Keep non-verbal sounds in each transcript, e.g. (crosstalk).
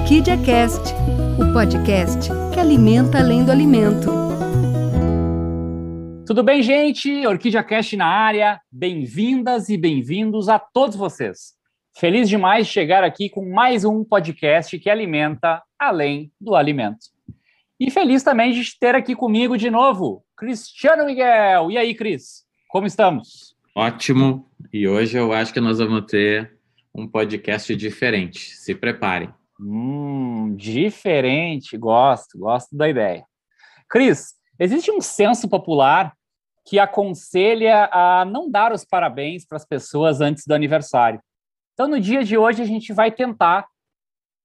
Orquídea Cast, o podcast que alimenta além do alimento. Tudo bem, gente? Orquídea Cast na área. Bem-vindas e bem-vindos a todos vocês. Feliz demais de chegar aqui com mais um podcast que alimenta além do alimento. E feliz também de ter aqui comigo de novo, Cristiano Miguel. E aí, Cris? Como estamos? Ótimo. E hoje eu acho que nós vamos ter um podcast diferente. Se preparem. Hum, diferente. Gosto, gosto da ideia. Cris, existe um senso popular que aconselha a não dar os parabéns para as pessoas antes do aniversário. Então, no dia de hoje, a gente vai tentar,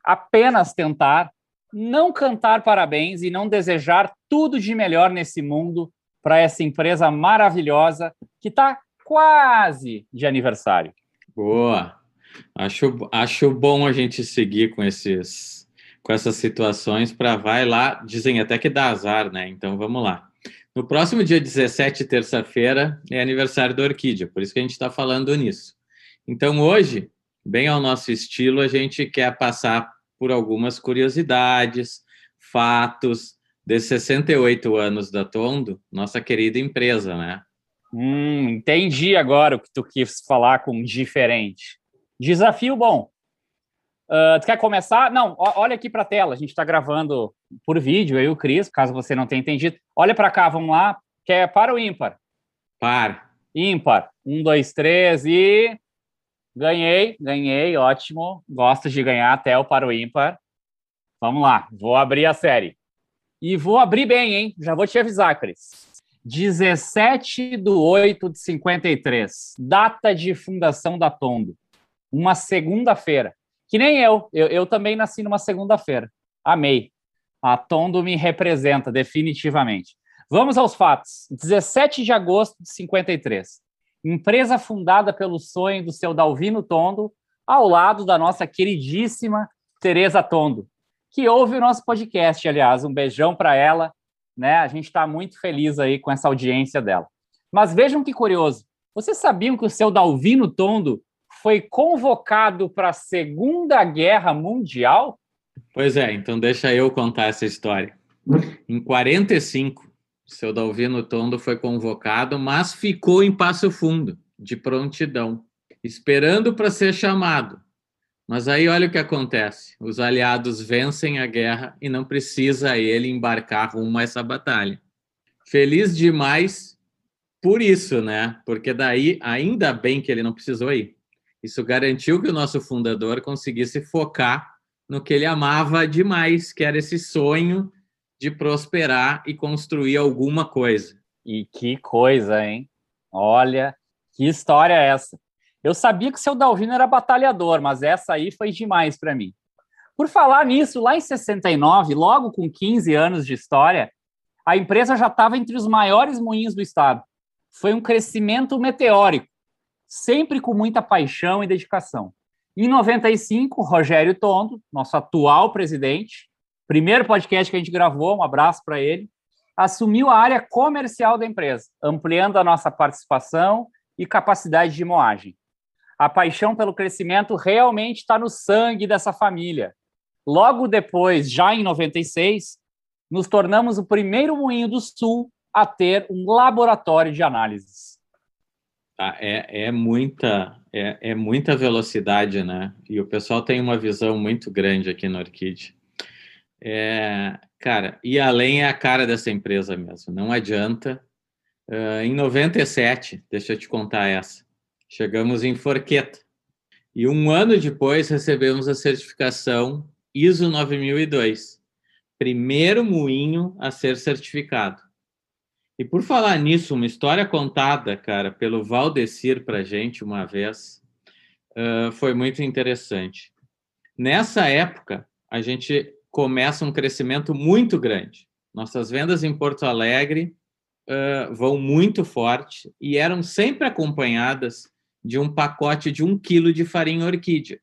apenas tentar, não cantar parabéns e não desejar tudo de melhor nesse mundo para essa empresa maravilhosa que está quase de aniversário. Boa! Acho, acho bom a gente seguir com esses com essas situações para vai lá, dizem até que dá azar, né? Então vamos lá. No próximo dia 17, terça-feira, é aniversário da Orquídea, por isso que a gente está falando nisso. Então hoje, bem ao nosso estilo, a gente quer passar por algumas curiosidades, fatos de 68 anos da Tondo, nossa querida empresa, né? Hum, entendi agora o que tu quis falar com diferente. Desafio bom. Uh, tu quer começar? Não, olha aqui para a tela. A gente está gravando por vídeo, eu e o Cris, caso você não tenha entendido. Olha para cá, vamos lá. Quer é para o ímpar? Par. Ímpar. Um, dois, três e. Ganhei, ganhei, ótimo. Gosto de ganhar até o para o ímpar. Vamos lá, vou abrir a série. E vou abrir bem, hein? Já vou te avisar, Cris. 17 de 8 de 53, data de fundação da Tondo uma segunda-feira. Que nem eu. eu, eu também nasci numa segunda-feira. Amei. A Tondo me representa definitivamente. Vamos aos fatos. 17 de agosto de 53. Empresa fundada pelo sonho do seu Dalvino Tondo, ao lado da nossa queridíssima Teresa Tondo, que ouve o nosso podcast, aliás. Um beijão para ela. Né? A gente está muito feliz aí com essa audiência dela. Mas vejam que curioso. Vocês sabiam que o seu Dalvino Tondo foi convocado para a Segunda Guerra Mundial? Pois é, então deixa eu contar essa história. Em 45, seu Dalvino Tondo foi convocado, mas ficou em Passo Fundo, de prontidão, esperando para ser chamado. Mas aí olha o que acontece: os aliados vencem a guerra e não precisa ele embarcar rumo a essa batalha. Feliz demais por isso, né? Porque daí ainda bem que ele não precisou ir. Isso garantiu que o nosso fundador conseguisse focar no que ele amava demais, que era esse sonho de prosperar e construir alguma coisa. E que coisa, hein? Olha, que história é essa? Eu sabia que o seu Dalvino era batalhador, mas essa aí foi demais para mim. Por falar nisso, lá em 69, logo com 15 anos de história, a empresa já estava entre os maiores moinhos do estado. Foi um crescimento meteórico sempre com muita paixão e dedicação. Em 95, Rogério Tondo, nosso atual presidente, primeiro podcast que a gente gravou, um abraço para ele, assumiu a área comercial da empresa, ampliando a nossa participação e capacidade de moagem. A paixão pelo crescimento realmente está no sangue dessa família. Logo depois, já em 96, nos tornamos o primeiro moinho do Sul a ter um laboratório de análises. Tá, é, é, muita, é, é, muita velocidade, né? E o pessoal tem uma visão muito grande aqui no Orchid. É, cara, e além é a cara dessa empresa mesmo, não adianta. Uh, em 97, deixa eu te contar essa, chegamos em Forqueta. E um ano depois recebemos a certificação ISO 9002, primeiro moinho a ser certificado. E por falar nisso, uma história contada, cara, pelo Valdecir para gente uma vez, uh, foi muito interessante. Nessa época, a gente começa um crescimento muito grande. Nossas vendas em Porto Alegre uh, vão muito forte e eram sempre acompanhadas de um pacote de um quilo de farinha orquídea,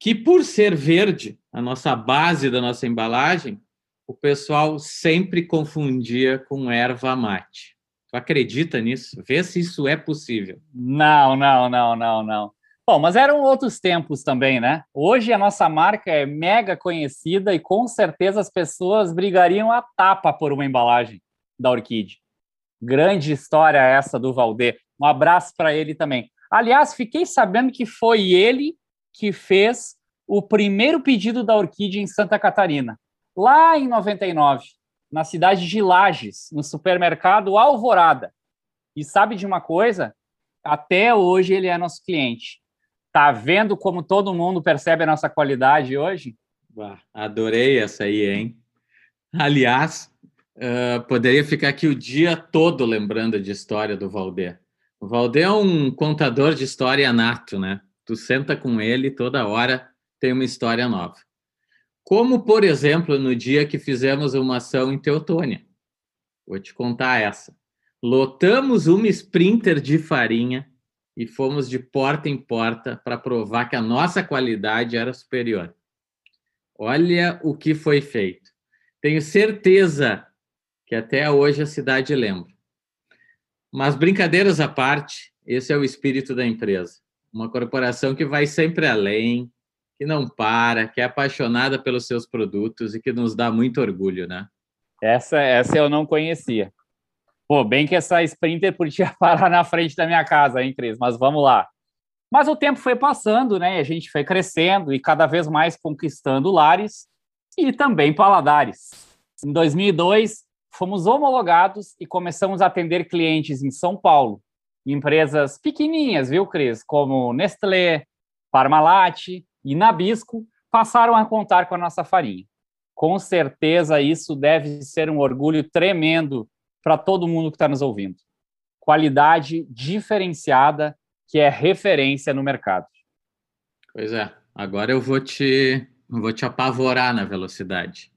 que por ser verde, a nossa base da nossa embalagem, o pessoal sempre confundia com erva mate. Tu acredita nisso? Vê se isso é possível. Não, não, não, não, não. Bom, mas eram outros tempos também, né? Hoje a nossa marca é mega conhecida e com certeza as pessoas brigariam a tapa por uma embalagem da Orquídea. Grande história essa do Valdê. Um abraço para ele também. Aliás, fiquei sabendo que foi ele que fez o primeiro pedido da Orquídea em Santa Catarina, lá em 99, na cidade de Lages, no supermercado Alvorada. E sabe de uma coisa? Até hoje ele é nosso cliente. Tá vendo como todo mundo percebe a nossa qualidade hoje? Bah, adorei essa aí, hein? Aliás, uh, poderia ficar aqui o dia todo lembrando de história do Valder. O Valder é um contador de história nato, né? Tu senta com ele toda hora tem uma história nova. Como, por exemplo, no dia que fizemos uma ação em Teotônia. Vou te contar essa. Lotamos uma sprinter de farinha e fomos de porta em porta para provar que a nossa qualidade era superior. Olha o que foi feito. Tenho certeza que até hoje a cidade lembra. Mas brincadeiras à parte, esse é o espírito da empresa. Uma corporação que vai sempre além, que não para, que é apaixonada pelos seus produtos e que nos dá muito orgulho, né? Essa, essa eu não conhecia. Pô, bem que essa Sprinter podia (laughs) parar na frente da minha casa, hein, Cris? Mas vamos lá. Mas o tempo foi passando, né? A gente foi crescendo e cada vez mais conquistando lares e também paladares. Em 2002, fomos homologados e começamos a atender clientes em São Paulo, empresas pequenininhas, viu, Cris? Como Nestlé, Parmalat e Nabisco passaram a contar com a nossa farinha. Com certeza, isso deve ser um orgulho tremendo para todo mundo que está nos ouvindo. Qualidade diferenciada que é referência no mercado. Pois é, agora eu vou te, vou te apavorar na velocidade.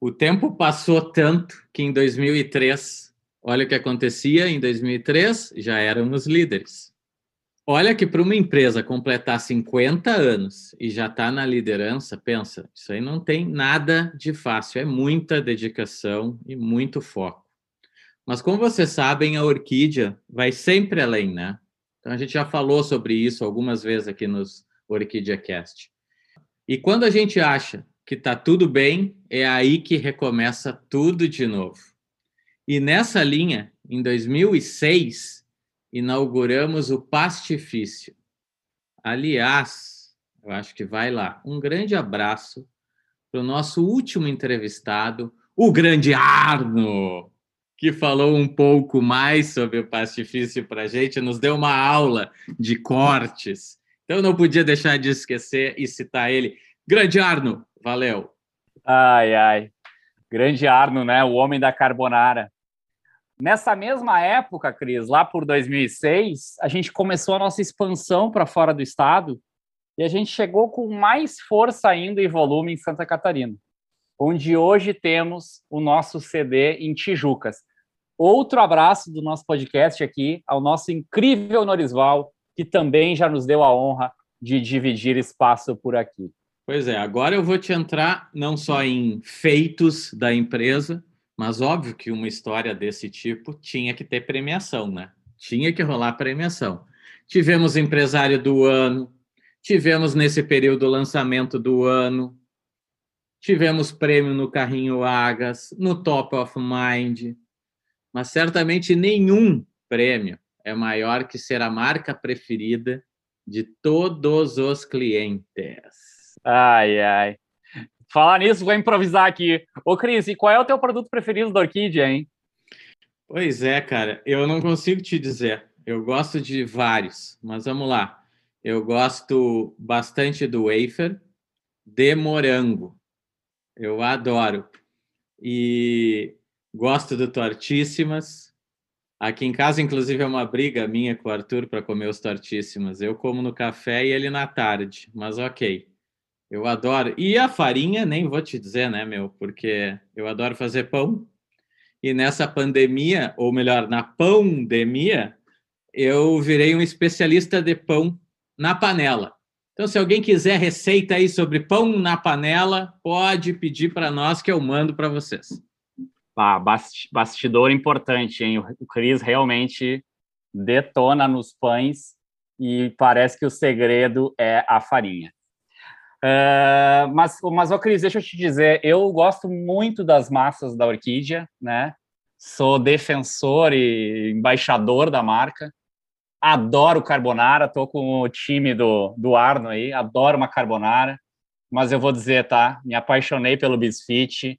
O tempo passou tanto que em 2003, olha o que acontecia, em 2003 já éramos líderes. Olha que para uma empresa completar 50 anos e já está na liderança, pensa, isso aí não tem nada de fácil, é muita dedicação e muito foco. Mas como vocês sabem, a orquídea vai sempre além, né? Então a gente já falou sobre isso algumas vezes aqui nos Orquídea Cast. E quando a gente acha que está tudo bem, é aí que recomeça tudo de novo. E nessa linha, em 2006, inauguramos o Pastifício. Aliás, eu acho que vai lá. Um grande abraço para o nosso último entrevistado, o grande Arno que falou um pouco mais sobre o pastifício para a gente, nos deu uma aula de cortes. Então, não podia deixar de esquecer e citar ele. Grande Arno, valeu. Ai, ai. Grande Arno, né? O homem da carbonara. Nessa mesma época, Cris, lá por 2006, a gente começou a nossa expansão para fora do estado e a gente chegou com mais força ainda e volume em Santa Catarina, onde hoje temos o nosso CD em Tijucas outro abraço do nosso podcast aqui ao nosso incrível Norisval, que também já nos deu a honra de dividir espaço por aqui. Pois é, agora eu vou te entrar não só em feitos da empresa, mas óbvio que uma história desse tipo tinha que ter premiação, né? Tinha que rolar premiação. Tivemos empresário do ano, tivemos nesse período lançamento do ano, tivemos prêmio no Carrinho Agas, no Top of Mind, mas certamente nenhum prêmio é maior que ser a marca preferida de todos os clientes. Ai, ai. Falar nisso, vou improvisar aqui. Ô, Cris, e qual é o teu produto preferido da Orquídea, hein? Pois é, cara, eu não consigo te dizer. Eu gosto de vários, mas vamos lá. Eu gosto bastante do wafer de morango. Eu adoro. E Gosto do Tortíssimas. Aqui em casa, inclusive, é uma briga minha com o Arthur para comer os Tortíssimas. Eu como no café e ele na tarde, mas ok. Eu adoro. E a farinha, nem vou te dizer, né, meu? Porque eu adoro fazer pão. E nessa pandemia, ou melhor, na pandemia, eu virei um especialista de pão na panela. Então, se alguém quiser receita aí sobre pão na panela, pode pedir para nós que eu mando para vocês. Ah, bastidor importante, hein? O Cris realmente detona nos pães e parece que o segredo é a farinha. Uh, mas, mas, ô Cris, deixa eu te dizer, eu gosto muito das massas da Orquídea, né? Sou defensor e embaixador da marca. Adoro carbonara, tô com o time do, do Arno aí, adoro uma carbonara. Mas eu vou dizer, tá? Me apaixonei pelo Bisfit,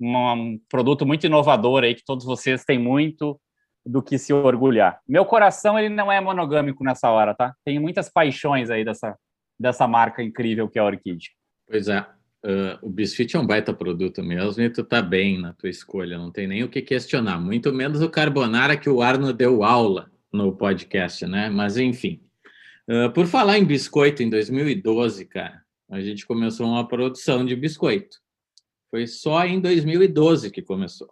um produto muito inovador aí que todos vocês têm muito do que se orgulhar. Meu coração ele não é monogâmico nessa hora, tá? Tem muitas paixões aí dessa dessa marca incrível que é a Orquídea. Pois é, uh, o Bisfit é um baita produto mesmo e tu tá bem na tua escolha, não tem nem o que questionar, muito menos o carbonara que o Arno deu aula no podcast, né? Mas enfim, uh, por falar em biscoito, em 2012, cara, a gente começou uma produção de biscoito. Foi só em 2012 que começou.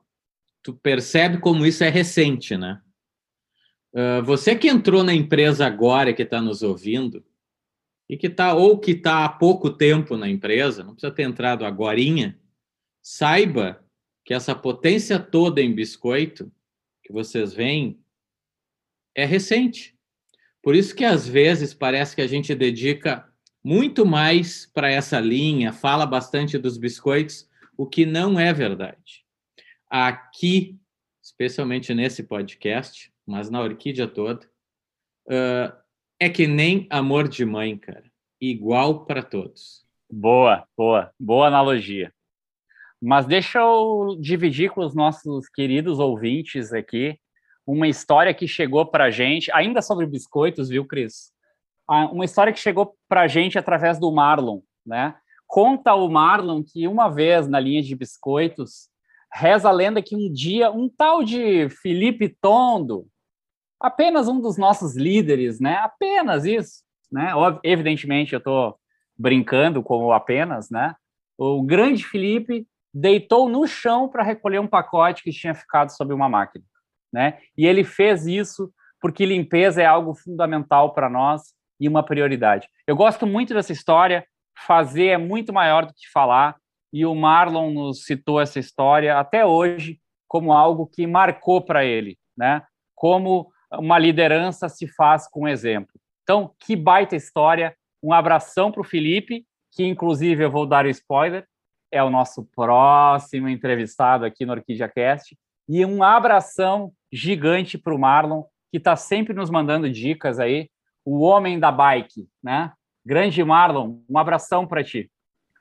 Tu percebe como isso é recente, né? Uh, você que entrou na empresa agora que está nos ouvindo, e que está ou que está há pouco tempo na empresa, não precisa ter entrado agorinha, saiba que essa potência toda em biscoito que vocês veem é recente. Por isso que às vezes parece que a gente dedica muito mais para essa linha, fala bastante dos biscoitos, o que não é verdade. Aqui, especialmente nesse podcast, mas na orquídea toda, uh, é que nem amor de mãe, cara. Igual para todos. Boa, boa, boa analogia. Mas deixa eu dividir com os nossos queridos ouvintes aqui uma história que chegou para gente, ainda sobre biscoitos, viu, Cris? Ah, uma história que chegou para gente através do Marlon, né? Conta o Marlon que uma vez na linha de biscoitos, reza a lenda que um dia um tal de Felipe Tondo, apenas um dos nossos líderes, né? Apenas isso, né? Evidentemente eu estou brincando com apenas, né? O grande Felipe deitou no chão para recolher um pacote que tinha ficado sob uma máquina, né? E ele fez isso porque limpeza é algo fundamental para nós e uma prioridade. Eu gosto muito dessa história fazer é muito maior do que falar, e o Marlon nos citou essa história até hoje como algo que marcou para ele, né? Como uma liderança se faz com exemplo. Então, que baita história. Um abração para o Felipe, que inclusive eu vou dar o spoiler, é o nosso próximo entrevistado aqui no Orquídea Cast. E um abração gigante para o Marlon, que está sempre nos mandando dicas aí. O homem da bike, né? Grande Marlon, um abração para ti.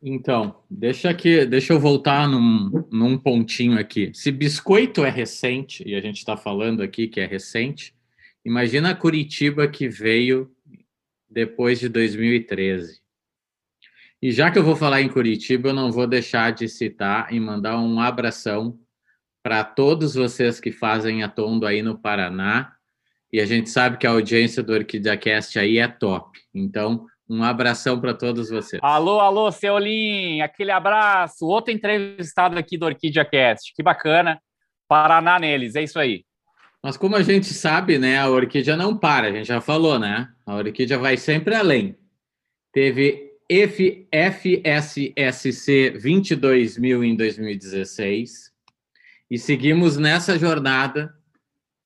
Então, deixa aqui, deixa eu voltar num, num pontinho aqui. Se biscoito é recente, e a gente está falando aqui que é recente, imagina a Curitiba que veio depois de 2013. E já que eu vou falar em Curitiba, eu não vou deixar de citar e mandar um abração para todos vocês que fazem a Tondo aí no Paraná. E a gente sabe que a audiência do Orquídea Cast aí é top. Então, um abração para todos vocês. Alô, alô, Seolim, aquele abraço. Outro entrevistado aqui do Orquídea Cast. Que bacana. Paraná neles, é isso aí. Mas como a gente sabe, né, a orquídea não para, a gente já falou, né? A orquídea vai sempre além. Teve FSSC 22 mil em 2016 e seguimos nessa jornada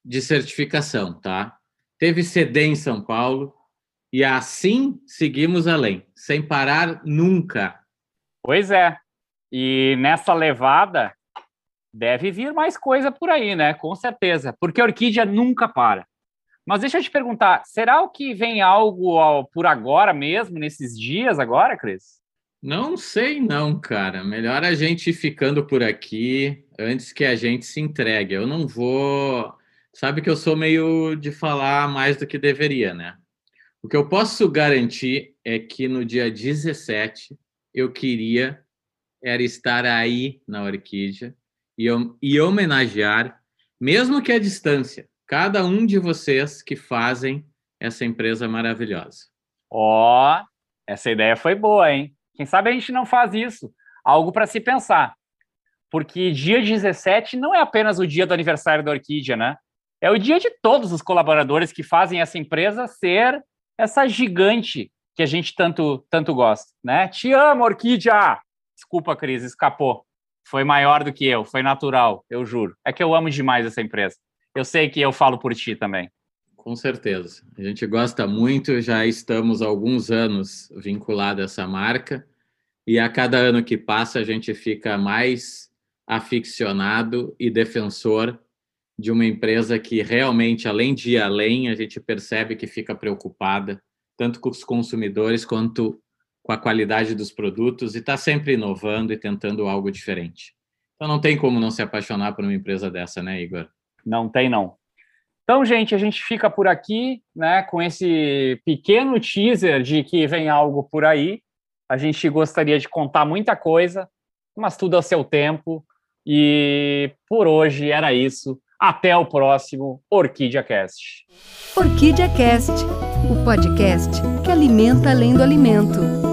de certificação, tá? Teve CD em São Paulo, e assim seguimos além, sem parar nunca. Pois é. E nessa levada deve vir mais coisa por aí, né? Com certeza, porque a orquídea nunca para. Mas deixa eu te perguntar, será que vem algo por agora mesmo, nesses dias agora, Cris? Não sei não, cara. Melhor a gente ir ficando por aqui antes que a gente se entregue. Eu não vou... Sabe que eu sou meio de falar mais do que deveria, né? O que eu posso garantir é que no dia 17 eu queria era estar aí na Orquídea e, e homenagear, mesmo que à distância, cada um de vocês que fazem essa empresa maravilhosa. Ó, oh, essa ideia foi boa, hein? Quem sabe a gente não faz isso? Algo para se pensar. Porque dia 17 não é apenas o dia do aniversário da Orquídea, né? É o dia de todos os colaboradores que fazem essa empresa ser essa gigante que a gente tanto tanto gosta, né? Te amo, Orquídea! Desculpa, Cris, escapou. Foi maior do que eu, foi natural, eu juro. É que eu amo demais essa empresa. Eu sei que eu falo por ti também. com certeza. A gente gosta muito, já estamos há alguns anos vinculados a essa marca, e a cada ano que passa a gente fica mais aficionado e defensor de uma empresa que realmente, além de ir além, a gente percebe que fica preocupada, tanto com os consumidores quanto com a qualidade dos produtos, e está sempre inovando e tentando algo diferente. Então não tem como não se apaixonar por uma empresa dessa, né, Igor? Não tem, não. Então, gente, a gente fica por aqui, né, com esse pequeno teaser de que vem algo por aí. A gente gostaria de contar muita coisa, mas tudo ao seu tempo. E por hoje era isso. Até o próximo Orquídea Cast. Orquídea Cast, o podcast que alimenta além do alimento.